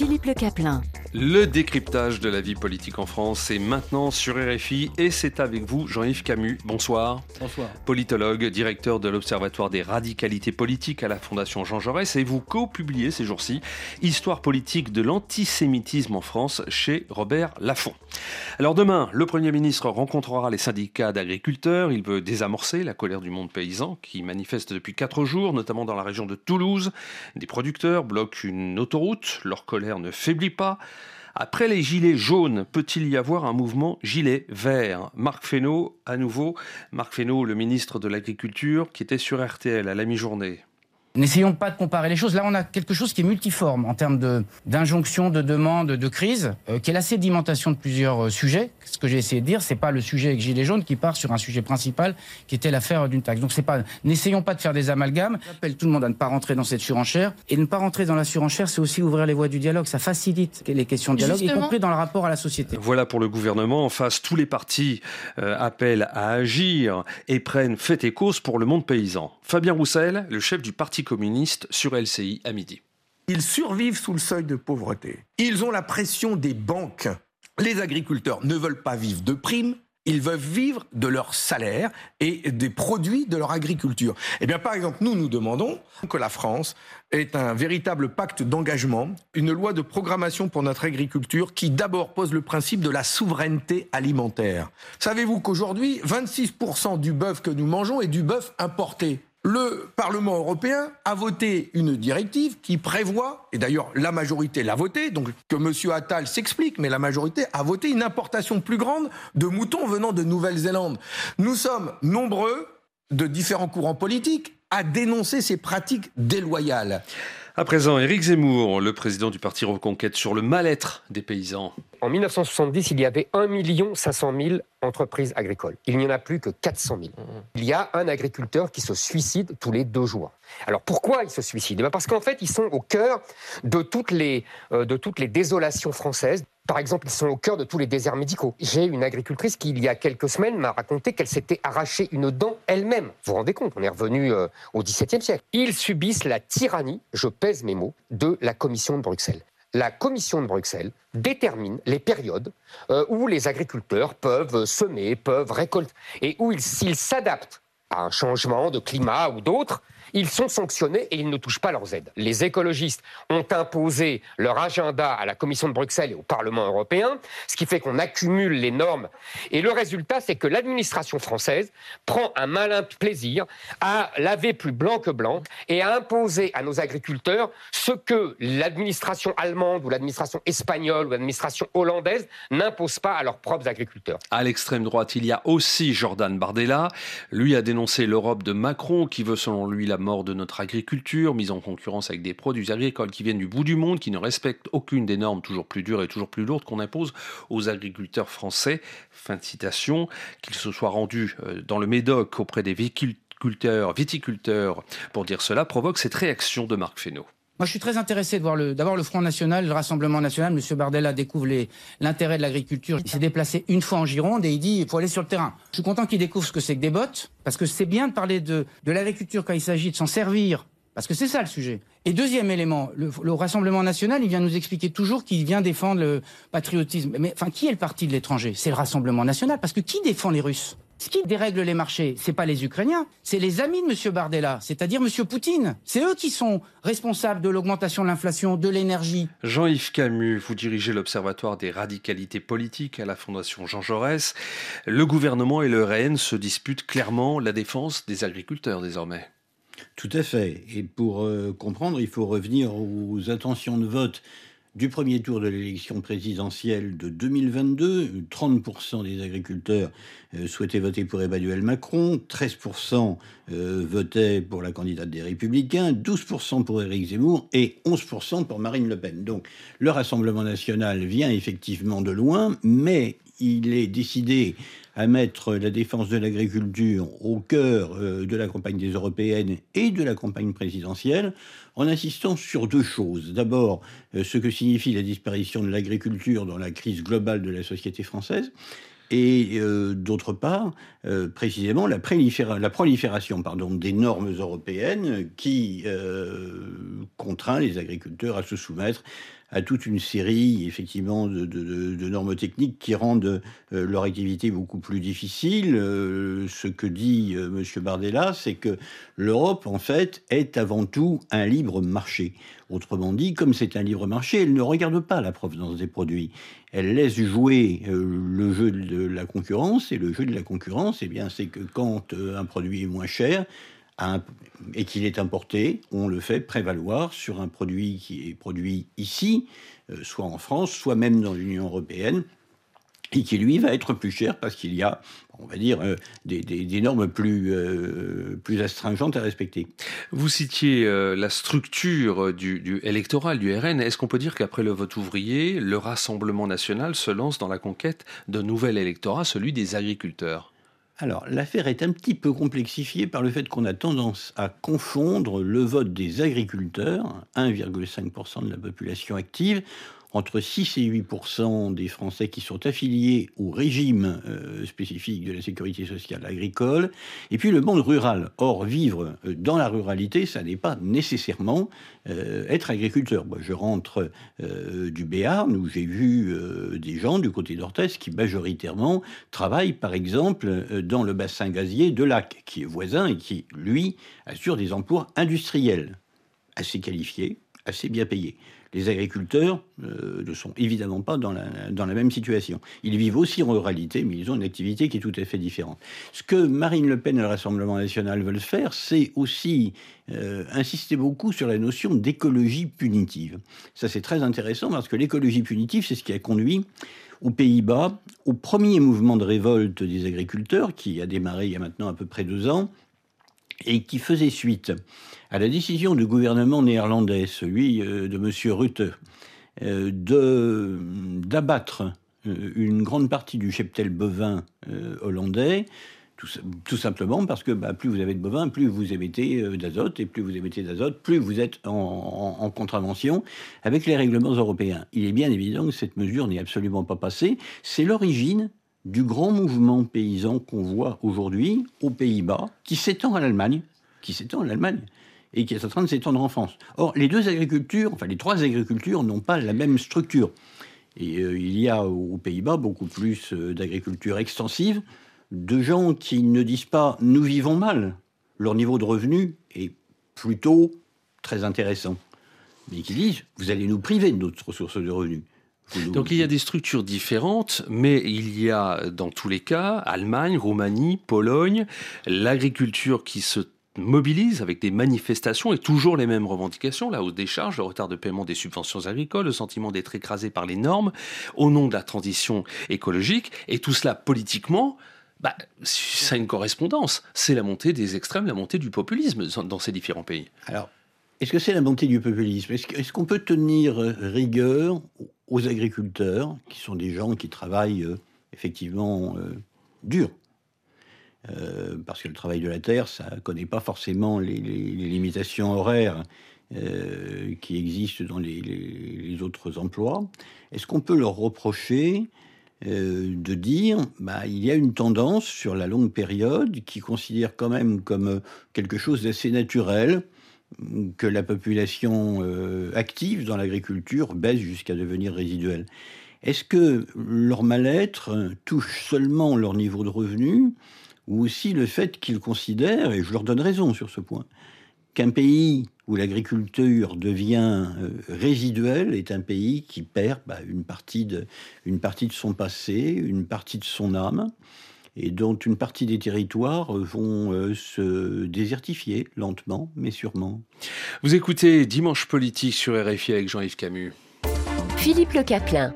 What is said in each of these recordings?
Philippe Le Caplin. Le décryptage de la vie politique en France est maintenant sur RFI et c'est avec vous Jean-Yves Camus. Bonsoir. Bonsoir. Politologue, directeur de l'Observatoire des radicalités politiques à la Fondation Jean Jaurès et vous co-publiez ces jours-ci Histoire politique de l'antisémitisme en France chez Robert Laffont. Alors demain, le Premier ministre rencontrera les syndicats d'agriculteurs. Il veut désamorcer la colère du monde paysan qui manifeste depuis quatre jours, notamment dans la région de Toulouse. Des producteurs bloquent une autoroute. Leur colère ne faiblit pas. Après les gilets jaunes, peut-il y avoir un mouvement gilet vert? Marc Fesneau, à nouveau. Marc Fesneau, le ministre de l'Agriculture, qui était sur RTL à la mi-journée. N'essayons pas de comparer les choses. Là, on a quelque chose qui est multiforme en termes de, d'injonction, de demande, de crise, euh, qui est la sédimentation de plusieurs euh, sujets. Ce que j'ai essayé de dire, c'est pas le sujet avec Gilets jaunes qui part sur un sujet principal, qui était l'affaire d'une taxe. Donc c'est pas, n'essayons pas de faire des amalgames. J'appelle tout le monde à ne pas rentrer dans cette surenchère. Et ne pas rentrer dans la surenchère, c'est aussi ouvrir les voies du dialogue. Ça facilite les questions de dialogue, y compris dans le rapport à la société. Voilà pour le gouvernement. En face, tous les partis euh, appellent à agir et prennent fait et cause pour le monde paysan. Fabien Roussel, le chef du parti communiste sur LCI à midi. Ils survivent sous le seuil de pauvreté. Ils ont la pression des banques. Les agriculteurs ne veulent pas vivre de primes. Ils veulent vivre de leur salaire et des produits de leur agriculture. Eh bien, par exemple, nous, nous demandons que la France ait un véritable pacte d'engagement, une loi de programmation pour notre agriculture qui d'abord pose le principe de la souveraineté alimentaire. Savez-vous qu'aujourd'hui, 26% du bœuf que nous mangeons est du bœuf importé? Le Parlement européen a voté une directive qui prévoit, et d'ailleurs la majorité l'a voté, donc que M. Attal s'explique, mais la majorité a voté une importation plus grande de moutons venant de Nouvelle-Zélande. Nous sommes nombreux de différents courants politiques à dénoncer ces pratiques déloyales. À présent, Éric Zemmour, le président du parti Reconquête, sur le mal-être des paysans. En 1970, il y avait 1 500 000 entreprises agricoles. Il n'y en a plus que 400 000. Il y a un agriculteur qui se suicide tous les deux jours. Alors pourquoi il se suicide? Eh Parce qu'en fait, ils sont au cœur de toutes les, euh, de toutes les désolations françaises. Par exemple, ils sont au cœur de tous les déserts médicaux. J'ai une agricultrice qui, il y a quelques semaines, m'a raconté qu'elle s'était arraché une dent elle-même. Vous vous rendez compte On est revenu euh, au XVIIe siècle. Ils subissent la tyrannie, je pèse mes mots, de la Commission de Bruxelles la Commission de Bruxelles détermine les périodes euh, où les agriculteurs peuvent semer, peuvent récolter, et où s'ils s'adaptent à un changement de climat ou d'autres, ils sont sanctionnés et ils ne touchent pas leurs aides. Les écologistes ont imposé leur agenda à la Commission de Bruxelles et au Parlement européen, ce qui fait qu'on accumule les normes. Et le résultat, c'est que l'administration française prend un malin plaisir à laver plus blanc que blanc et à imposer à nos agriculteurs ce que l'administration allemande ou l'administration espagnole ou l'administration hollandaise n'impose pas à leurs propres agriculteurs. À l'extrême droite, il y a aussi Jordan Bardella. Lui a dénoncé l'Europe de Macron qui veut selon lui la mort de notre agriculture, mise en concurrence avec des produits agricoles qui viennent du bout du monde, qui ne respectent aucune des normes toujours plus dures et toujours plus lourdes qu'on impose aux agriculteurs français. Fin de citation, qu'il se soit rendu euh, dans le Médoc auprès des viticulteurs, viticulteurs pour dire cela, provoque cette réaction de Marc Fesneau. Moi, je suis très intéressé de voir le, d'abord le Front National, le Rassemblement National. Monsieur Bardella découvre l'intérêt de l'agriculture. Il s'est déplacé une fois en Gironde et il dit il faut aller sur le terrain. Je suis content qu'il découvre ce que c'est que des bottes, parce que c'est bien de parler de, de l'agriculture quand il s'agit de s'en servir, parce que c'est ça le sujet. Et deuxième élément, le, le, Rassemblement National, il vient nous expliquer toujours qu'il vient défendre le patriotisme. Mais enfin, qui est le parti de l'étranger? C'est le Rassemblement National, parce que qui défend les Russes? Ce qui dérègle les marchés, c'est pas les Ukrainiens, c'est les amis de M. Bardella, c'est-à-dire M. Poutine. C'est eux qui sont responsables de l'augmentation de l'inflation, de l'énergie. Jean-Yves Camus, vous dirigez l'Observatoire des radicalités politiques à la Fondation Jean Jaurès. Le gouvernement et le RN se disputent clairement la défense des agriculteurs désormais. Tout à fait. Et pour euh, comprendre, il faut revenir aux intentions de vote du premier tour de l'élection présidentielle de 2022, 30% des agriculteurs euh, souhaitaient voter pour Emmanuel Macron, 13% euh, votaient pour la candidate des Républicains, 12% pour Éric Zemmour et 11% pour Marine Le Pen. Donc le Rassemblement national vient effectivement de loin, mais il est décidé à mettre la défense de l'agriculture au cœur euh, de la campagne des européennes et de la campagne présidentielle, en insistant sur deux choses. D'abord, euh, ce que signifie la disparition de l'agriculture dans la crise globale de la société française, et euh, d'autre part, précisément, la, prolifération des normes européennes qui contraint les agriculteurs à se soumettre à toute une série effectivement de, normes techniques qui rendent euh, leur activité beaucoup plus difficile. Euh, ce que dit euh, M. Bardella, c'est que l'Europe, en fait, est avant tout un libre marché. Autrement dit, comme c'est un libre marché, elle ne regarde pas la provenance des produits. Elle laisse jouer le jeu de la concurrence, et le jeu de la concurrence, eh bien, c'est que quand un produit est moins cher, et qu'il est importé, on le fait prévaloir sur un produit qui est produit ici, euh, soit en France, soit même dans l'Union européenne, et qui lui va être plus cher parce qu'il y a, on va dire, euh, des, normes plus, euh, plus astringentes à respecter. Vous citiez la structure du, du, électoral du RN. Est-ce qu'on peut dire qu'après le vote ouvrier, le Rassemblement national se lance dans la conquête d'un nouvel électorat, celui des agriculteurs? Alors, l'affaire est un petit peu complexifiée par le fait qu'on a tendance à confondre le vote des agriculteurs, 1,5% de la population active, entre 6 et 8% des Français qui sont affiliés au régime euh, spécifique de la sécurité sociale agricole, et puis le monde rural. Or, vivre euh, dans la ruralité, ça n'est pas nécessairement euh, être agriculteur. Moi, je rentre du Béarn, où j'ai vu des gens du côté d'Orthez qui majoritairement travaillent, par exemple, dans le bassin gazier de Lac, qui est voisin et qui, lui, assure des emplois industriels assez qualifiés, assez bien payés. Les agriculteurs euh, ne sont évidemment pas dans la, même situation. Ils vivent aussi en ruralité, mais ils ont une activité qui est tout à fait différente. Ce que Marine Le Pen et le Rassemblement national veulent faire, c'est aussi euh, insister beaucoup sur la notion d'écologie punitive. Ça, c'est très intéressant parce que l'écologie punitive, c'est ce qui a conduit aux Pays-Bas au premier mouvement de révolte des agriculteurs qui a démarré il y a maintenant à peu près deux ans et qui faisait suite à la décision du gouvernement néerlandais, celui euh, de M. Rutte, euh, d'abattre euh, une grande partie du cheptel bovin hollandais, tout, simplement parce que bah, plus vous avez de bovins, plus vous émettez d'azote, et plus vous émettez d'azote, plus vous êtes en, contravention avec les règlements européens. Il est bien évident que cette mesure n'est absolument pas passée. C'est l'origine du grand mouvement paysan qu'on voit aujourd'hui aux Pays-Bas, qui s'étend à l'Allemagne, qui s'étend à l'Allemagne et qui est en train de s'étendre en France. Or, les deux agricultures, enfin les trois agricultures, n'ont pas la même structure. Et euh, il y a aux Pays-Bas beaucoup plus euh, d'agriculture extensive, de gens qui ne disent pas nous vivons mal, leur niveau de revenu est plutôt très intéressant, mais qui disent vous allez nous priver de notre source de revenus. Donc il y a des structures différentes, mais il y a dans tous les cas Allemagne, Roumanie, Pologne, l'agriculture qui se mobilise avec des manifestations et toujours les mêmes revendications, la hausse des charges, le retard de paiement des subventions agricoles, le sentiment d'être écrasé par les normes au nom de la transition écologique, et tout cela politiquement, bah, ça a une correspondance. C'est la montée des extrêmes, la montée du populisme dans ces différents pays. Alors, est-ce que c'est la montée du populisme? Est-ce qu'on peut tenir rigueur aux agriculteurs, qui sont des gens qui travaillent euh, effectivement euh, dur. Euh, parce que le travail de la terre, ça ne connaît pas forcément les, limitations horaires qui existent dans les, autres emplois. Est-ce qu'on peut leur reprocher de dire bah, il y a une tendance sur la longue période qui considère quand même comme quelque chose d'assez naturel que la population euh, active dans l'agriculture baisse jusqu'à devenir résiduelle. Est-ce que leur mal-être touche seulement leur niveau de revenu ou aussi le fait qu'ils considèrent, et je leur donne raison sur ce point, qu'un pays où l'agriculture devient euh, résiduelle est un pays qui perd bah, une partie de son passé, une partie de son âme, et dont une partie des territoires vont euh, se désertifier lentement, mais sûrement. Vous écoutez Dimanche Politique sur RFI avec Jean-Yves Camus. Philippe Le Caplin.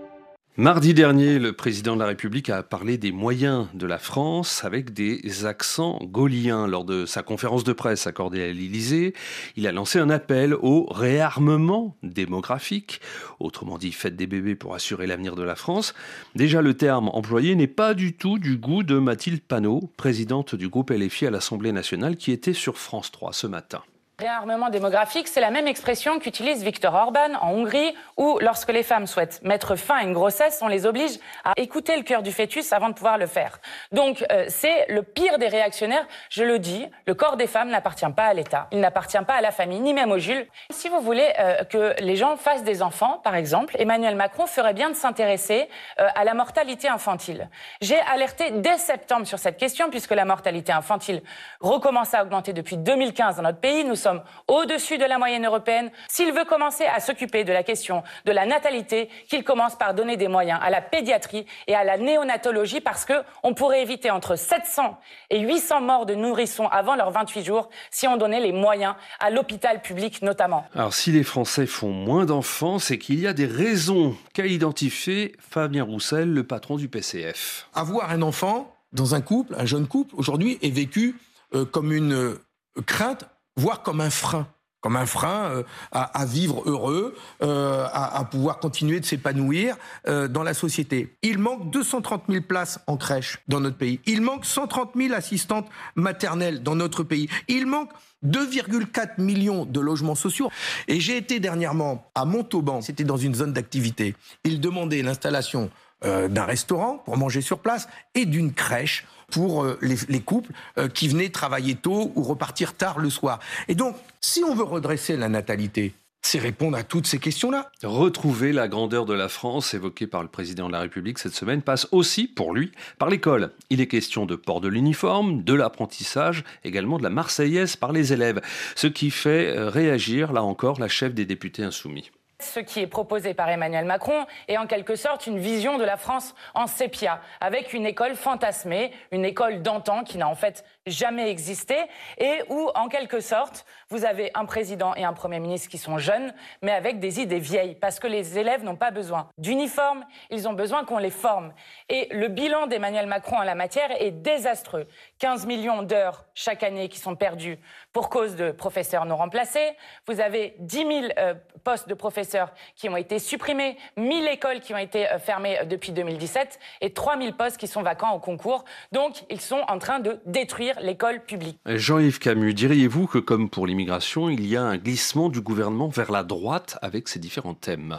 Mardi dernier, le président de la République a parlé des moyens de la France avec des accents gauliens. Lors de sa conférence de presse accordée à l'Élysée, il a lancé un appel au réarmement démographique, autrement dit faites des bébés pour assurer l'avenir de la France. Déjà, le terme employé n'est pas du tout du goût de Mathilde Panot, présidente du groupe LFI à l'Assemblée nationale, qui était sur France 3 ce matin. Réarmement démographique, c'est la même expression qu'utilise Viktor Orban en Hongrie, où lorsque les femmes souhaitent mettre fin à une grossesse, on les oblige à écouter le cœur du fœtus avant de pouvoir le faire. Donc euh, c'est le pire des réactionnaires. Je le dis, le corps des femmes n'appartient pas à l'État, il n'appartient pas à la famille, ni même au Jules. Si vous voulez euh, que les gens fassent des enfants, par exemple, Emmanuel Macron ferait bien de s'intéresser euh, à la mortalité infantile. J'ai alerté dès septembre sur cette question, puisque la mortalité infantile recommence à augmenter depuis 2015 dans notre pays. Nous sommes au-dessus de la moyenne européenne. S'il veut commencer à s'occuper de la question de la natalité, qu'il commence par donner des moyens à la pédiatrie et à la néonatologie parce que on pourrait éviter entre 700 et 800 morts de nourrissons avant leurs 28 jours si on donnait les moyens à l'hôpital public notamment. Alors si les Français font moins d'enfants, c'est qu'il y a des raisons qu'a identifié Fabien Roussel, le patron du PCF. Avoir un enfant dans un couple, un jeune couple, aujourd'hui, est vécu euh, comme une euh, crainte voire comme un frein comme un frein euh, à, vivre heureux, euh, à, à, pouvoir continuer de s'épanouir euh, dans la société. Il manque 230 000 places en crèche dans notre pays. Il manque 130 000 assistantes maternelles dans notre pays. Il manque 2,4 millions de logements sociaux. Et j'ai été dernièrement à Montauban, c'était dans une zone d'activité. Ils demandaient l'installation euh, d'un restaurant pour manger sur place et d'une crèche pour euh, les, les, couples euh, qui venaient travailler tôt ou repartir tard le soir. Et donc, si on veut redresser la natalité, c'est répondre à toutes ces questions-là. Retrouver la grandeur de la France évoquée par le président de la République cette semaine passe aussi, pour lui, par l'école. Il est question de port de l'uniforme, de l'apprentissage, également de la Marseillaise par les élèves, ce qui fait réagir, là encore, la chef des députés insoumis. Ce qui est proposé par Emmanuel Macron est en quelque sorte une vision de la France en sépia, avec une école fantasmée, une école d'antan qui n'a en fait jamais existé, et où en quelque sorte vous avez un président et un premier ministre qui sont jeunes, mais avec des idées vieilles, parce que les élèves n'ont pas besoin d'uniforme, ils ont besoin qu'on les forme. Et le bilan d'Emmanuel Macron en la matière est désastreux. 15 millions d'heures chaque année qui sont perdues pour cause de professeurs non remplacés. Vous avez 10 000 euh, postes de professeurs qui ont été supprimés, 1000 écoles qui ont été euh, fermées depuis 2017 et 3000 postes qui sont vacants au concours. Donc, ils sont en train de détruire l'école publique. Jean-Yves Camus, diriez-vous que comme pour l'immigration, il y a un glissement du gouvernement vers la droite avec ces différents thèmes?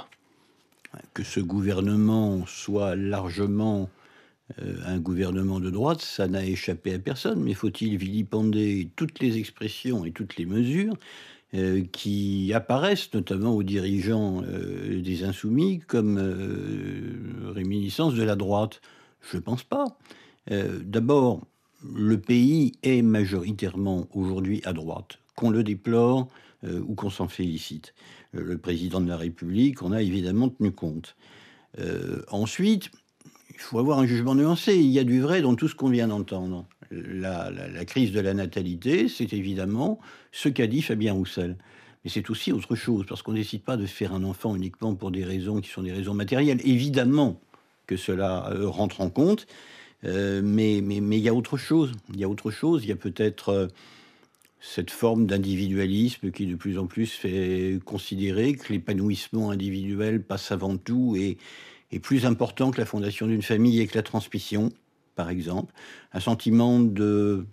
Que ce gouvernement soit largement euh, un gouvernement de droite, ça n'a échappé à personne, mais faut-il vilipender toutes les expressions et toutes les mesures euh, qui apparaissent notamment aux dirigeants euh, des insoumis comme euh, réminiscence de la droite? Je ne pense pas. Euh, D'abord, le pays est majoritairement aujourd'hui à droite, qu'on le déplore euh, ou qu'on s'en félicite. Euh, le président de la République en a évidemment tenu compte. ensuite, il faut avoir un jugement nuancé. Il y a du vrai dans tout ce qu'on vient d'entendre. La, la, la, crise de la natalité, c'est évidemment ce qu'a dit Fabien Roussel. Mais c'est aussi autre chose, parce qu'on ne décide pas de faire un enfant uniquement pour des raisons qui sont des raisons matérielles. Évidemment que cela euh, rentre en compte, euh, mais, mais, mais il y a autre chose. Il y a autre chose. Il y a peut-être euh, cette forme d'individualisme qui de plus en plus fait considérer que l'épanouissement individuel passe avant tout et est plus important que la fondation d'une famille et que la transmission, par exemple. Un sentiment de,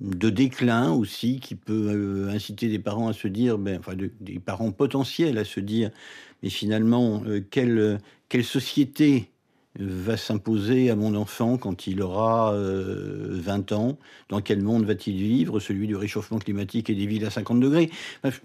de déclin aussi qui peut euh, inciter des parents à se dire, ben, enfin de, des parents potentiels à se dire, mais finalement, euh, quelle, quelle société va s'imposer à mon enfant quand il aura euh, 20 ans Dans quel monde va-t-il vivre? Celui du réchauffement climatique et des villes à 50 degrés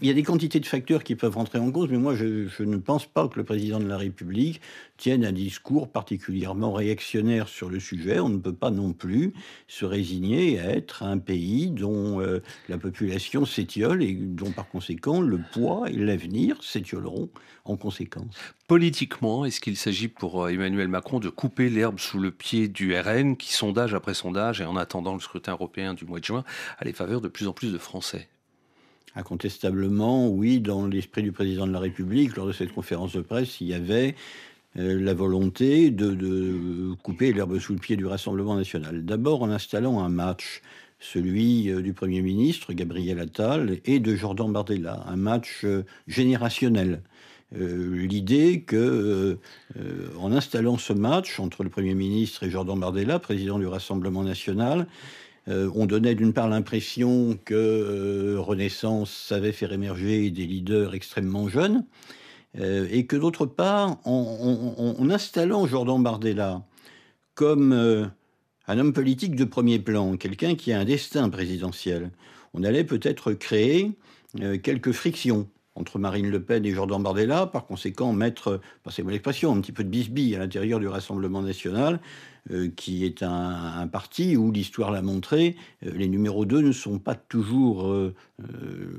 Il y a des quantités de facteurs qui peuvent rentrer en cause, mais moi je, je, ne pense pas que le président de la République tienne un discours particulièrement réactionnaire sur le sujet. On ne peut pas non plus se résigner à être un pays dont euh, la population s'étiole et dont par conséquent le poids et l'avenir s'étioleront en conséquence. Politiquement, est-ce qu'il s'agit pour euh, Emmanuel Macron de couper l'herbe sous le pied du RN qui, sondage après sondage, et en attendant le scrutin européen du mois de juin, a les faveurs de plus en plus de Français Incontestablement, oui, dans l'esprit du président de la République, lors de cette conférence de presse, il y avait euh, la volonté de, couper l'herbe sous le pied du Rassemblement national. D'abord en installant un match, celui euh, du Premier ministre Gabriel Attal et de Jordan Bardella, un match euh, générationnel. L'idée que, en installant ce match entre le Premier ministre et Jordan Bardella, président du Rassemblement national, on donnait d'une part l'impression que Renaissance savait faire émerger des leaders extrêmement jeunes, euh, et que d'autre part, en, installant Jordan Bardella comme euh, un homme politique de premier plan, quelqu'un qui a un destin présidentiel, on allait peut-être créer euh, quelques frictions entre Marine Le Pen et Jordan Bardella, par conséquent mettre, passez-moi l'expression, un petit peu de bisbille à l'intérieur du Rassemblement national, qui est un, parti où l'histoire l'a montré, les numéros 2 ne sont pas toujours,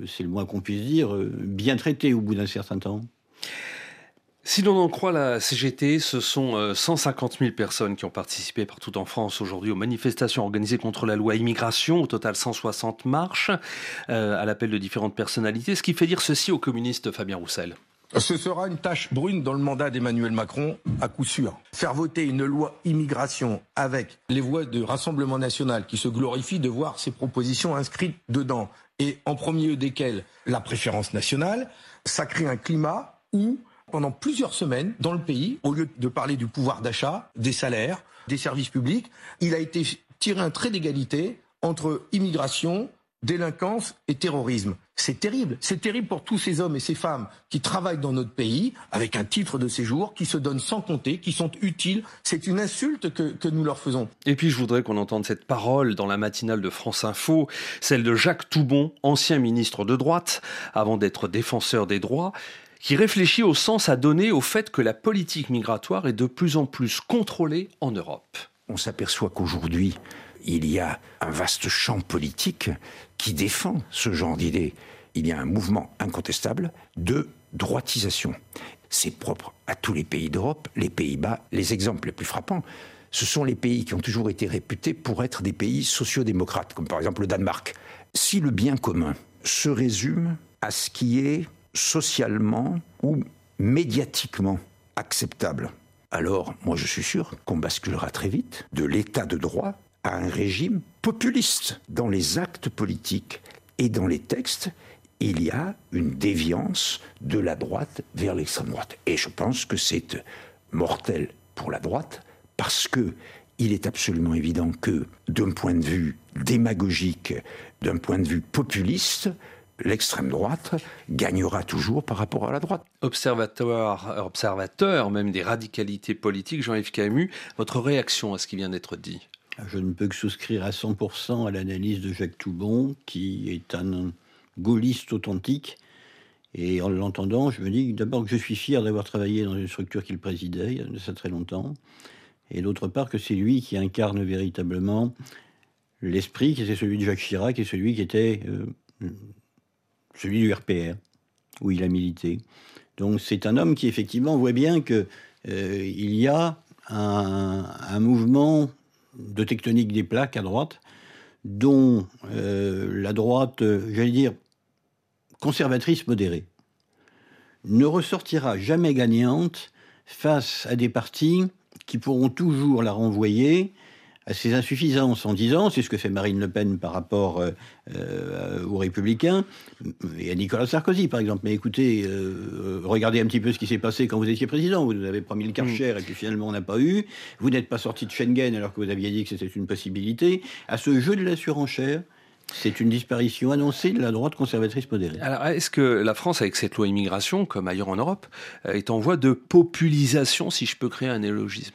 c'est le moins qu'on puisse dire, bien traités au bout d'un certain temps. Si l'on en croit la CGT, ce sont 150 euh, 000 personnes qui ont participé partout en France aujourd'hui aux manifestations organisées contre la loi immigration. Au total, 160 marches euh, à l'appel de différentes personnalités. Ce qui fait dire ceci au communiste Fabien Roussel. Ce sera une tâche brune dans le mandat d'Emmanuel Macron, à coup sûr. Faire voter une loi immigration avec les voix de Rassemblement national qui se glorifient de voir ces propositions inscrites dedans, et en premier lieu desquelles la préférence nationale, ça crée un climat où, pendant plusieurs semaines, dans le pays, au lieu de parler du pouvoir d'achat, des salaires, des services publics, il a été tiré un trait d'égalité entre immigration, délinquance et terrorisme. C'est terrible. C'est terrible pour tous ces hommes et ces femmes qui travaillent dans notre pays avec un titre de séjour, qui se donnent sans compter, qui sont utiles. C'est une insulte que, nous leur faisons. Et puis je voudrais qu'on entende cette parole dans la matinale de France Info, celle de Jacques Toubon, ancien ministre de droite, avant d'être défenseur des droits qui réfléchit au sens à donner au fait que la politique migratoire est de plus en plus contrôlée en Europe. On s'aperçoit qu'aujourd'hui, il y a un vaste champ politique qui défend ce genre d'idées. Il y a un mouvement incontestable de droitisation. C'est propre à tous les pays d'Europe, les Pays-Bas. Les exemples les plus frappants, ce sont les pays qui ont toujours été réputés pour être des pays sociodémocrates, comme par exemple le Danemark. Si le bien commun se résume à ce qui est socialement ou médiatiquement acceptable, alors moi je suis sûr qu'on basculera très vite de l'état de droit à un régime populiste. Dans les actes politiques et dans les textes, il y a une déviance de la droite vers l'extrême droite. Et je pense que c'est mortel pour la droite parce que il est absolument évident que d'un point de vue démagogique, d'un point de vue populiste, l'extrême droite gagnera toujours par rapport à la droite. Observateur, observateur même des radicalités politiques, Jean-Yves Camus, votre réaction à ce qui vient d'être dit? Je ne peux que souscrire à 100% à l'analyse de Jacques Toubon, qui est un gaulliste authentique. Et en l'entendant, je me dis d'abord que je suis fier d'avoir travaillé dans une structure qu'il présidait il y a ça très longtemps. Et d'autre part que c'est lui qui incarne véritablement l'esprit qui était celui de Jacques Chirac et celui qui était euh, celui du RPR, où il a milité. Donc c'est un homme qui effectivement voit bien qu'il euh, y a un, mouvement de tectonique des plaques à droite, dont euh, la droite, j'allais dire, conservatrice modérée, ne ressortira jamais gagnante face à des partis qui pourront toujours la renvoyer à ses insuffisances en disant, c'est ce que fait Marine Le Pen par rapport euh, euh, aux Républicains et à Nicolas Sarkozy par exemple. Mais écoutez, euh, regardez un petit peu ce qui s'est passé quand vous étiez président. Vous avez promis le Karcher mm. et puis finalement on n'a pas eu. Vous n'êtes pas sorti de Schengen alors que vous aviez dit que c'était une possibilité. À ce jeu de la surenchère, c'est une disparition annoncée de la droite conservatrice modérée. Alors, est-ce que la France, avec cette loi immigration, comme ailleurs en Europe, est en voie de populisation, si je peux créer un élogisme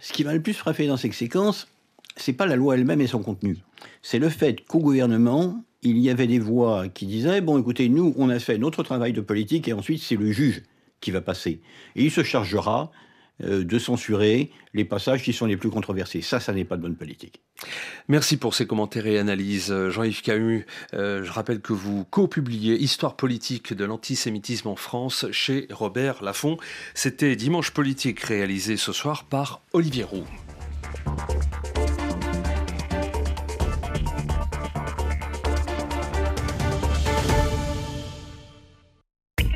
ce qui m'a le plus frappé dans ces séquences, c'est pas la loi elle-même et son contenu. C'est le fait qu'au gouvernement, il y avait des voix qui disaient bon, écoutez, nous, on a fait notre travail de politique et ensuite c'est le juge qui va passer. Et il se chargera de censurer les passages qui sont les plus controversés. Ça, ça n'est pas de bonne politique. Merci pour ces commentaires et analyses. Jean-Yves Camus, euh, je rappelle que vous co-publiez Histoire politique de l'antisémitisme en France chez Robert Laffont. C'était Dimanche politique réalisé ce soir par Olivier Roux.